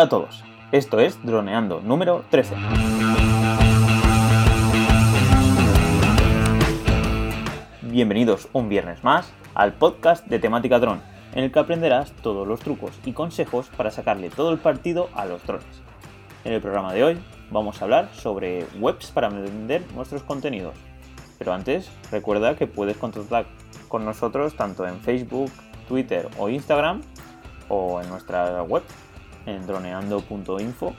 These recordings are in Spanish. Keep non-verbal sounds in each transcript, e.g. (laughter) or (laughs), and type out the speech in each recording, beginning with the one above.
Hola a todos, esto es Droneando número 13. Bienvenidos un viernes más al podcast de temática dron, en el que aprenderás todos los trucos y consejos para sacarle todo el partido a los drones. En el programa de hoy vamos a hablar sobre webs para vender nuestros contenidos. Pero antes, recuerda que puedes contactar con nosotros tanto en Facebook, Twitter o Instagram o en nuestra web en droneando.info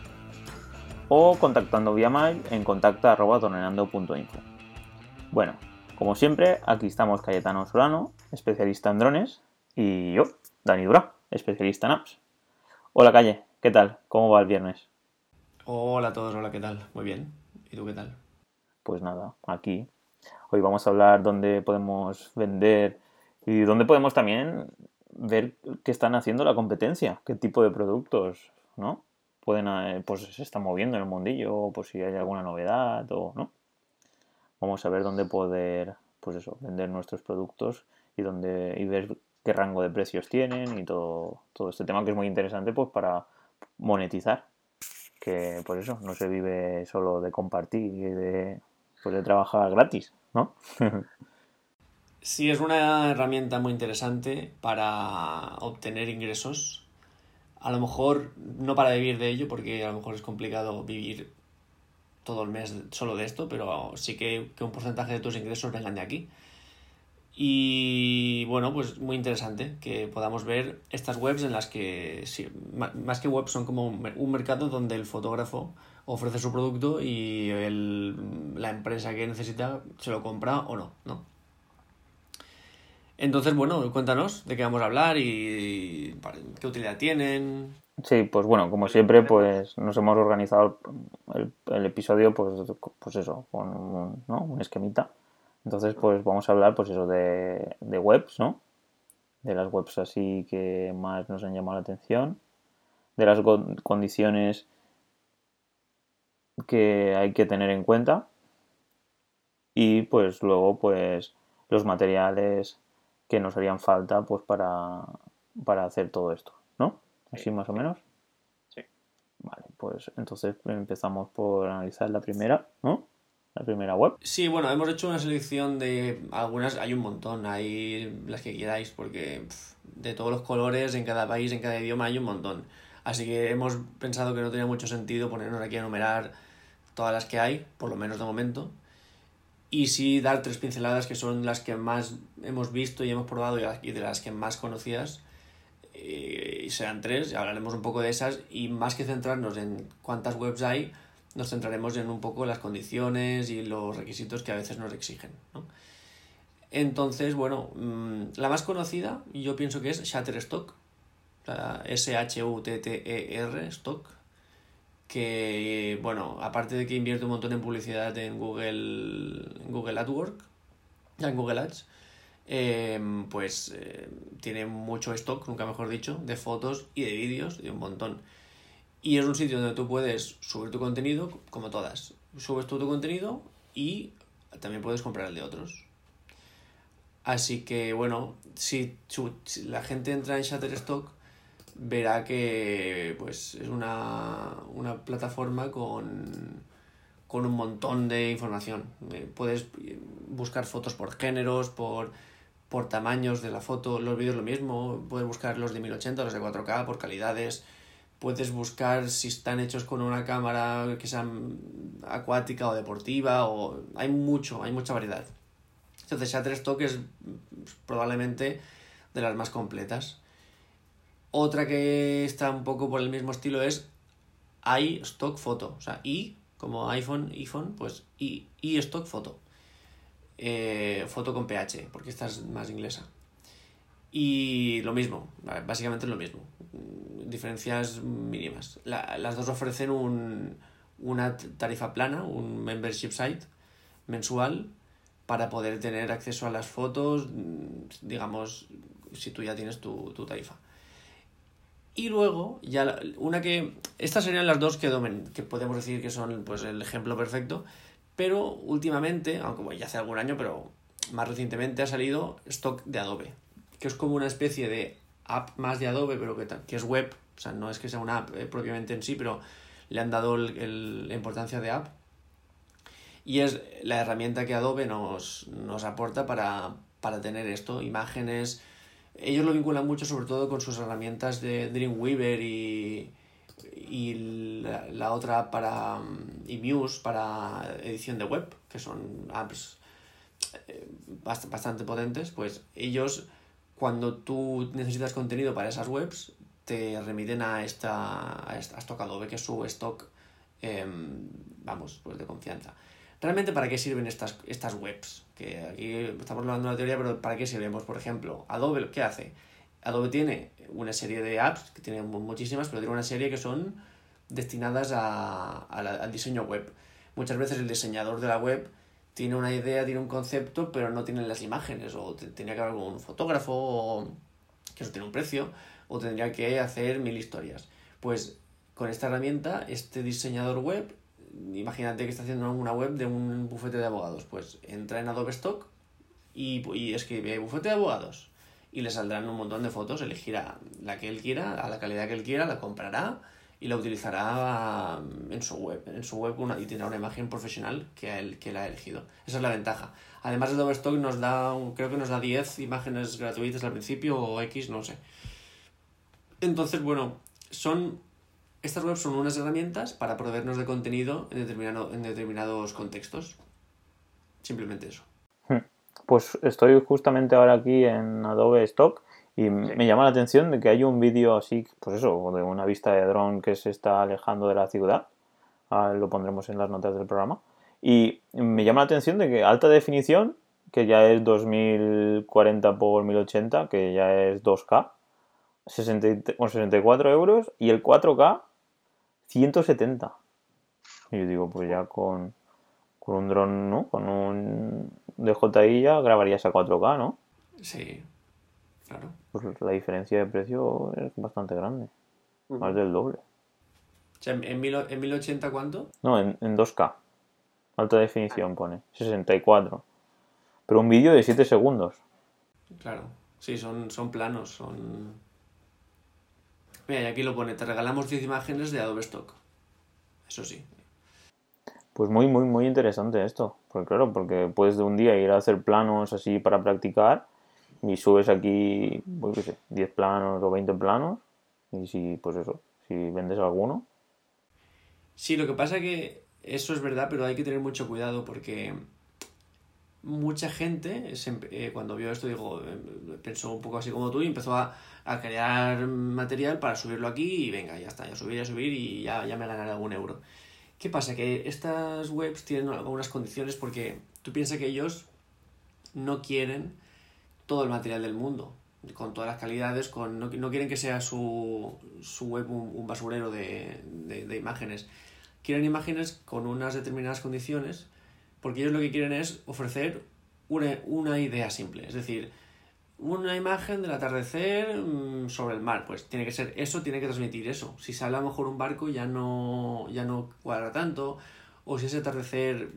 o contactando vía mail en contacta.droneando.info. Bueno, como siempre, aquí estamos Cayetano Solano, especialista en drones, y yo, Dani Dura, especialista en apps. Hola Calle, ¿qué tal? ¿Cómo va el viernes? Hola a todos, hola, ¿qué tal? Muy bien. ¿Y tú qué tal? Pues nada, aquí. Hoy vamos a hablar dónde podemos vender y dónde podemos también ver qué están haciendo la competencia, qué tipo de productos, ¿no? Pueden, eh, pues se están moviendo en el mundillo, por si hay alguna novedad o no. Vamos a ver dónde poder, pues eso, vender nuestros productos y dónde y ver qué rango de precios tienen y todo, todo este tema que es muy interesante pues para monetizar. Que por eso no se vive solo de compartir y de, pues, de trabajar gratis, ¿no? (laughs) Sí, es una herramienta muy interesante para obtener ingresos. A lo mejor no para vivir de ello, porque a lo mejor es complicado vivir todo el mes solo de esto, pero sí que, un porcentaje de tus ingresos vengan de aquí. Y bueno, pues muy interesante que podamos ver estas webs en las que, más que webs, son como un mercado donde el fotógrafo ofrece su producto y la empresa que necesita se lo compra o no, ¿no? Entonces, bueno, cuéntanos de qué vamos a hablar y qué utilidad tienen. Sí, pues bueno, como siempre, pues nos hemos organizado el, episodio, pues, pues eso, con un, ¿no? esquemita. Entonces, pues vamos a hablar, pues eso, de, de webs, ¿no? De las webs así que más nos han llamado la atención, de las condiciones que hay que tener en cuenta y pues luego pues los materiales que nos harían falta pues para, para hacer todo esto, ¿no? Así más o menos. Sí. Vale, pues entonces empezamos por analizar la primera, ¿no? La primera web. Sí, bueno, hemos hecho una selección de algunas, hay un montón, hay las que queráis, porque de todos los colores, en cada país, en cada idioma hay un montón. Así que hemos pensado que no tenía mucho sentido ponernos aquí a enumerar todas las que hay, por lo menos de momento y sí dar tres pinceladas que son las que más hemos visto y hemos probado y de las que más conocidas. Eh, y serán tres, y hablaremos un poco de esas y más que centrarnos en cuántas webs hay, nos centraremos en un poco las condiciones y los requisitos que a veces nos exigen. ¿no? Entonces, bueno, mm, la más conocida yo pienso que es Shutterstock, S-H-U-T-T-E-R, Stock, que, bueno, aparte de que invierte un montón en publicidad en Google, Google AdWords, en Google Ads, em, pues eh, tiene mucho stock, nunca mejor dicho, de fotos y de vídeos, de un montón. Y es un sitio donde tú puedes subir tu contenido, como todas. Subes tú tu contenido y también puedes comprar el de otros. Así que, bueno, si, si la gente entra en Shutterstock, verá que pues es una, plataforma con, con, un montón de información. Eh, puedes buscar fotos por géneros, por, por tamaños de la foto, los vídeos lo mismo, puedes buscar los de 1080, los de 4K por calidades, puedes buscar si están hechos con una cámara que sea acuática o deportiva, o hay mucho, hay mucha variedad. Entonces Shutterstock es probablemente de las más completas. Otra que está un poco por el mismo estilo es iStock Photo. O sea, i como iPhone, iPhone, pues i, Stock Photo. Eh, foto con PH, porque esta es más inglesa. Y lo mismo, básicamente lo mismo. Diferencias mínimas. las dos ofrecen un, una tarifa plana, un membership site mensual para poder tener acceso a las fotos, digamos, si tú ya tienes tu tarifa. Y luego, ya una que. Estas serían las dos que, que podemos decir que son pues, el ejemplo perfecto. Pero últimamente, aunque ya hace algún año, pero más recientemente ha salido Stock de Adobe. Que es como una especie de app más de Adobe, pero que, que es web O sea, no es que sea una app eh, propiamente en sí, pero le han dado la importancia de app. Y es la herramienta que Adobe nos, nos aporta para, para tener esto, imágenes. Ellos lo vinculan mucho sobre todo con sus herramientas de Dreamweaver y, y la, otra app para y Muse para edición de web, que son apps eh, bastante potentes, pues ellos cuando tú necesitas contenido para esas webs te remiten a esta a, esta, stock Adobe, que es su stock em, vamos, pues de confianza. ¿Realmente para qué sirven estas, estas webs? Que aquí estamos hablando de una teoría, pero ¿para qué sirven? Pues, por ejemplo, Adobe, ¿qué hace? Adobe tiene una serie de apps, que tiene muchísimas, pero tiene una serie que son destinadas a, al diseño web. Muchas veces el diseñador de la web tiene una idea, tiene un concepto, pero no tiene las imágenes, o tenía que haber un fotógrafo, o, que eso tiene un precio, o tendría que hacer mil historias. Pues con esta herramienta, este diseñador web, imagínate que está haciendo una web de un bufete de abogados, pues entra en Adobe Stock y, y escribe bufete de abogados y le saldrán un montón de fotos, elegirá la que él quiera, a la calidad que él quiera, la comprará y la utilizará mm, en su web, en su web y tendrá una imagen profesional que él, que ha elegido. Esa es la ventaja. Además de Stock nos da, creo que nos da 10 imágenes gratuitas al principio o X, no sé. Entonces, bueno, son estas webs son unas herramientas para proveernos de contenido en, determinado, en determinados contextos. Simplemente eso. Pues estoy justamente ahora aquí en Adobe Stock y me llama la atención de que hay un vídeo así, pues eso, de una vista de dron que se está alejando de la ciudad. Ah, lo pondremos en las notas del programa. Y me llama la atención de que alta definición, que ya es 2040 x 1080, que ya es 2K, 60, 64 euros, y el 4K, 170. Y yo digo, pues ya con, con un dron, ¿no? Con un DJI ya grabarías a 4K, ¿no? Sí, claro. Pues la diferencia de precio es bastante grande. Más del doble. O sea, ¿en, mil, en 1080 cuánto? No, en, 2K. Alta definición pone. 64. Pero un vídeo de 7 segundos. Claro. Sí, son, son planos, son... Mira, y aquí lo pone, te regalamos 10 imágenes de Adobe Stock. Eso sí, pues muy, muy, muy interesante esto. Porque claro, porque puedes de un día ir a hacer planos así para practicar y subes aquí, pues qué sé, 10 planos o 20 planos y si, pues eso, si vendes alguno. Sí, lo que pasa es que eso es verdad, pero hay que tener mucho cuidado porque mucha gente eh, cuando vio esto digo, eh, pensó un poco así como tú y empezó a, a, crear material para subirlo aquí y venga, ya está, ya subir, ya subir y ya, ya me ganaré algún euro. ¿Qué pasa? Que estas webs tienen algunas condiciones porque tú piensas que ellos no quieren todo el material del mundo, con todas las calidades, con, no, quieren que sea su, su web un, basurero de, de, imágenes. Quieren imágenes con unas determinadas condiciones porque ellos lo que quieren es ofrecer una, una idea simple. Es decir, una imagen del atardecer mm, sobre el mar, pues tiene que ser eso, tiene que transmitir eso. Si sale a lo mejor un barco ya no, ya no cuadra tanto, o si ese atardecer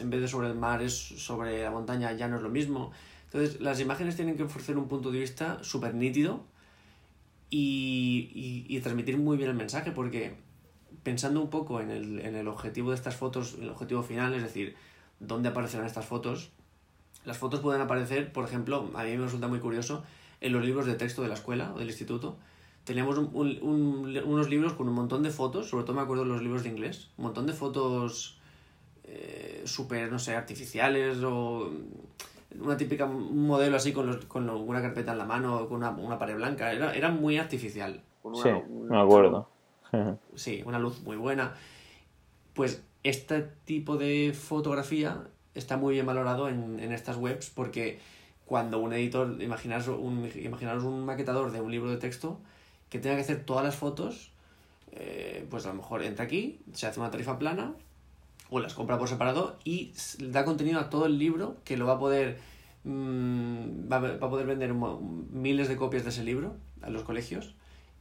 en vez de sobre el mar es sobre la montaña ya no es lo mismo. Entonces las imágenes tienen que ofrecer un punto de vista súper nítido y, y, transmitir muy bien el mensaje porque pensando un poco en el, en el objetivo de estas fotos, el objetivo final, es decir, dónde aparecerán estas fotos, las fotos pueden aparecer, por ejemplo, a mí me resulta muy curioso, en los libros de texto de la escuela o del instituto. Teníamos unos libros con un montón de fotos, sobre todo me acuerdo de los libros de inglés, un montón de fotos eh, súper, no sé, artificiales o una típica un modelo así con, con una carpeta en la mano o con una, una pared blanca. Era, era muy artificial. sí, me acuerdo. sí, una luz muy buena. Pues este tipo de fotografía está muy bien valorado en, en estas webs porque cuando un editor, imaginaros un, un maquetador de un libro de texto que tenga que hacer todas las fotos, eh, pues a lo mejor entra aquí, se hace una tarifa plana o las compra por separado y da contenido a todo el libro que lo va a poder mmm, va, a poder vender miles de copias de ese libro a los colegios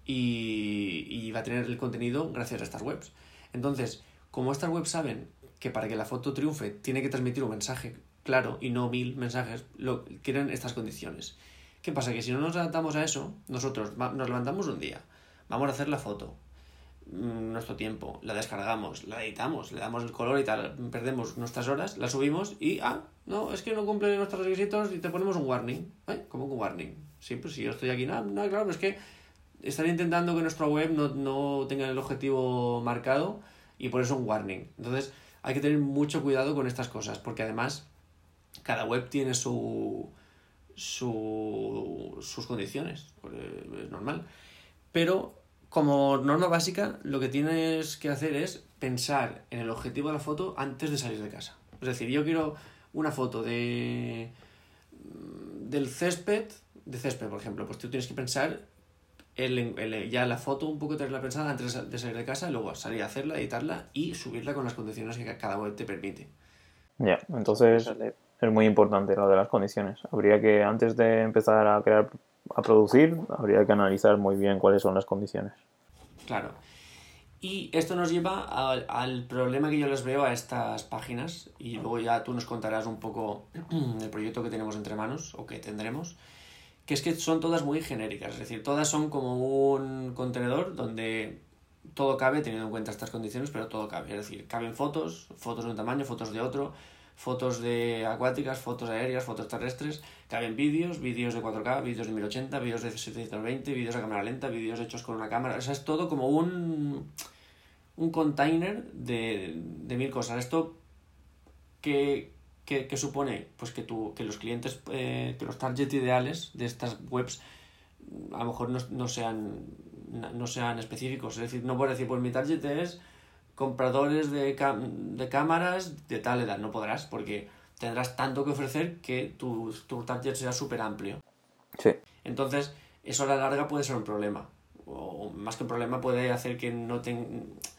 y, y va a tener el contenido gracias a estas webs. Entonces, como estas webs saben que para que la foto triunfe tiene que transmitir un mensaje claro y no mil mensajes, lo, quieren estas condiciones. ¿Qué pasa? Que si no nos adaptamos a eso, nosotros nos levantamos un día, vamos a hacer la foto, mm, nuestro tiempo, la descargamos, la editamos, le damos el color y tal, perdemos nuestras horas, la subimos y, ah, no, es que no cumple nuestros requisitos y te ponemos un warning. ¿Eh? ¿Cómo un warning? Sí, pues si yo estoy aquí, nada, no, claro, es que están intentando que nuestra web no, no tenga el objetivo marcado y por eso un warning. Entonces, hay que tener mucho cuidado con estas cosas, porque además cada web tiene su, su, sus condiciones, es normal. Pero como norma básica, lo que tienes que hacer es pensar en el objetivo de la foto antes de salir de casa. Es decir, yo quiero una foto de del césped, de césped, por ejemplo, pues tú tienes que pensar el, ya la foto un poco tenerla pensada antes de salir de casa, luego salir a hacerla, editarla y subirla con las condiciones que cada web te permite. Ya, entonces es muy importante lo de las condiciones. Habría que, antes de empezar a crear, a producir, habría que analizar muy bien cuáles son las condiciones. Claro. Y esto nos lleva al, al, problema que yo les veo a estas páginas y luego ya tú nos contarás un poco (clears throat) el proyecto que tenemos entre manos o que tendremos que es que son todas muy genéricas, es decir, todas son como un contenedor donde todo cabe teniendo en cuenta estas condiciones, pero todo cabe, es decir, caben fotos, fotos de un tamaño, fotos de otro, fotos de acuáticas, fotos aéreas, fotos terrestres, caben vídeos, vídeos de 4K, vídeos de 1080, vídeos de 720, vídeos a cámara lenta, vídeos hechos con una cámara, o sea, es todo como un, un container de, de mil cosas. Esto que, ¿Qué, supone? Pues que, tú, que los clientes, eh, que los target ideales de estas webs a lo mejor no, sean, no sean específicos. Es decir, no puedes decir, pues mi target es compradores de, de cámaras de tal edad. No podrás porque tendrás tanto que ofrecer que tu, tu target sea súper amplio. Sí. Entonces, eso a la larga puede ser un problema. O más que un problema puede hacer que no tengas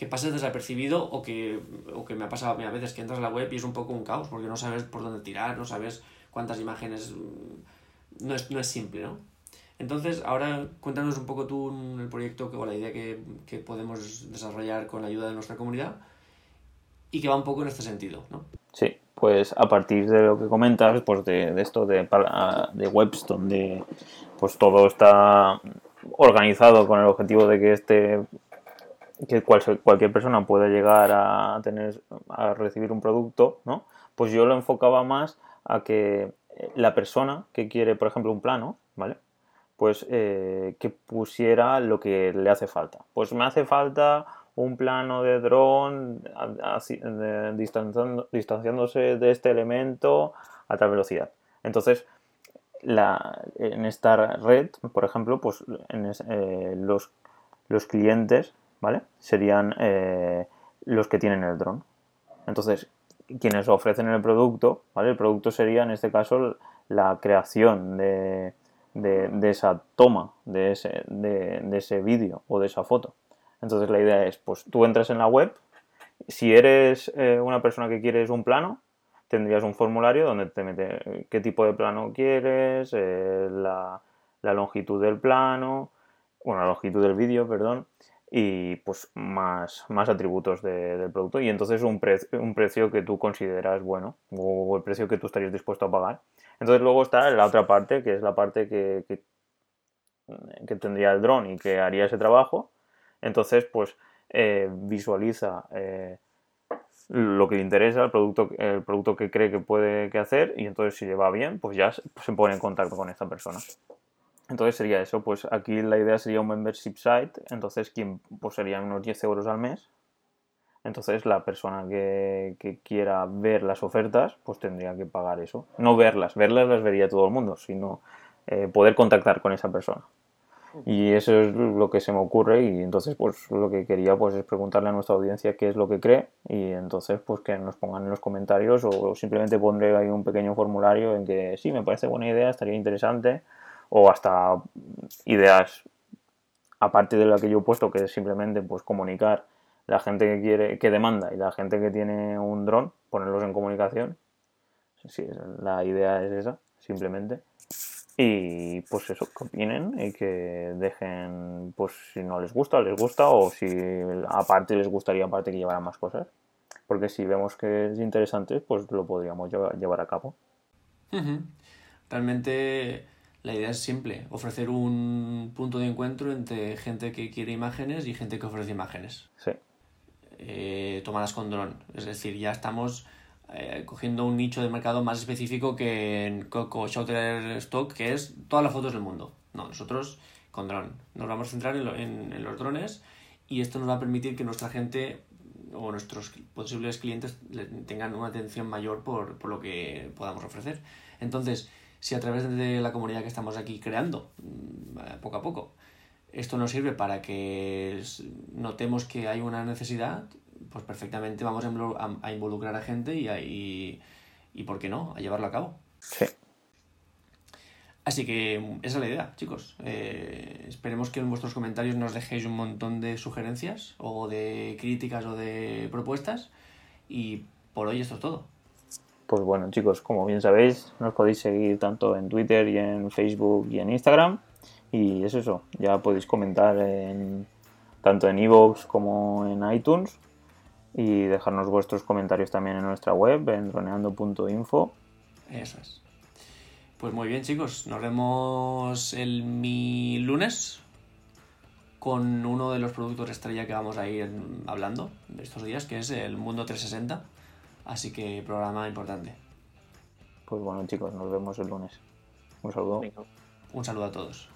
que pases desapercibido o que, o que me ha pasado a veces que entras a la web y es un poco un caos porque no sabes por dónde tirar, no sabes cuántas imágenes... Mm, no es, no es simple, ¿no? Entonces, ahora cuéntanos un poco tú el proyecto o la idea que, que, podemos desarrollar con la ayuda de nuestra comunidad y que va un poco en este sentido, ¿no? Sí, pues a partir de lo que comentas, pues de, de esto de, de webs donde pues todo está organizado con el objetivo de que este que cualquier persona pueda llegar a tener a recibir un producto, ¿no? Pues yo lo enfocaba más a que eh, la persona que quiere, por ejemplo, un plano, ¿vale? Pues eh, que pusiera lo que le hace falta. Pues me hace falta un plano de dron distanciándose de este elemento a tal velocidad. Entonces, la, en esta red, por ejemplo, pues en eh, los, los clientes ¿vale? Serían eh, los que tienen el dron. Entonces, quienes ofrecen el producto, ¿vale? El producto sería, en este caso, la creación de, esa toma, de ese, de, ese vídeo o de esa foto. Entonces, la idea es, pues tú entras en la web, si eres eh, una persona que quieres un plano, tendrías un formulario donde te mete qué tipo de plano quieres, eh, la, la longitud del plano, bueno, la longitud del vídeo, perdón, y pues más, más atributos del producto y entonces un, un precio que tú consideras bueno o el precio que tú estarías dispuesto a pagar. Entonces luego está la otra parte que es la parte que, que, tendría el dron y que haría ese trabajo. Entonces pues eh, visualiza eh, lo que le interesa, el producto, el producto que cree que puede que hacer y entonces si le va bien pues ya se pone en contacto con esta persona. Entonces sería eso, pues aquí la idea sería un membership site, entonces quien pues serían unos 10 euros al mes. Entonces la persona que, quiera ver las ofertas, pues tendría que pagar eso. No verlas, verlas las vería todo el mundo, sino eh, poder contactar con esa persona. Y eso es lo que se me ocurre y entonces pues lo que quería pues es preguntarle a nuestra audiencia qué es lo que cree y entonces pues que nos pongan en los comentarios o simplemente pondré ahí un pequeño formulario en que sí, me parece buena idea, estaría interesante o hasta ideas aparte de lo que yo he puesto, que es simplemente pues comunicar la gente que quiere, que demanda y la gente que tiene un dron, ponerlos en comunicación. Sí, la idea es esa, simplemente. Y pues eso, que opinen y que dejen, pues si no les gusta, les gusta, o si aparte les gustaría aparte que llevaran más cosas. Porque si vemos que es interesante, pues lo podríamos llevar, a cabo. Realmente La idea es simple, ofrecer un punto de encuentro entre gente que quiere imágenes y gente que ofrece imágenes. Sí. Eh, tomadas con dron. Es decir, ya estamos eh, cogiendo un nicho de mercado más específico que en Coco Shutterstock, que es todas las fotos del mundo. No, nosotros con dron. Nos vamos a centrar en, en los drones y esto nos va a permitir que nuestra gente o nuestros posibles clientes tengan una atención mayor por, por lo que podamos ofrecer. Entonces, si a través de la comunidad que estamos aquí creando, mm, poco a poco, esto nos sirve para que notemos que hay una necesidad, pues perfectamente vamos a involucrar a gente y, y, y, ¿por qué no?, a llevarlo a cabo. Sí. Así que esa es la idea, chicos. Eh, esperemos que en vuestros comentarios nos dejéis un montón de sugerencias o de críticas o de propuestas. Y por hoy esto es todo. Pues bueno, chicos, como bien sabéis, nos podéis seguir tanto en Twitter y en Facebook y en Instagram. Y es eso, ya podéis comentar en, tanto en iVoox como en iTunes y dejarnos vuestros comentarios también en nuestra web, en droneando.info. Eso es. Pues muy bien, chicos, nos vemos el mi lunes con uno de los productos estrella que vamos a ir hablando estos días, que es el Mundo 360. Así que programa importante. Pues bueno chicos, nos vemos el lunes. Un saludo. Un saludo a todos.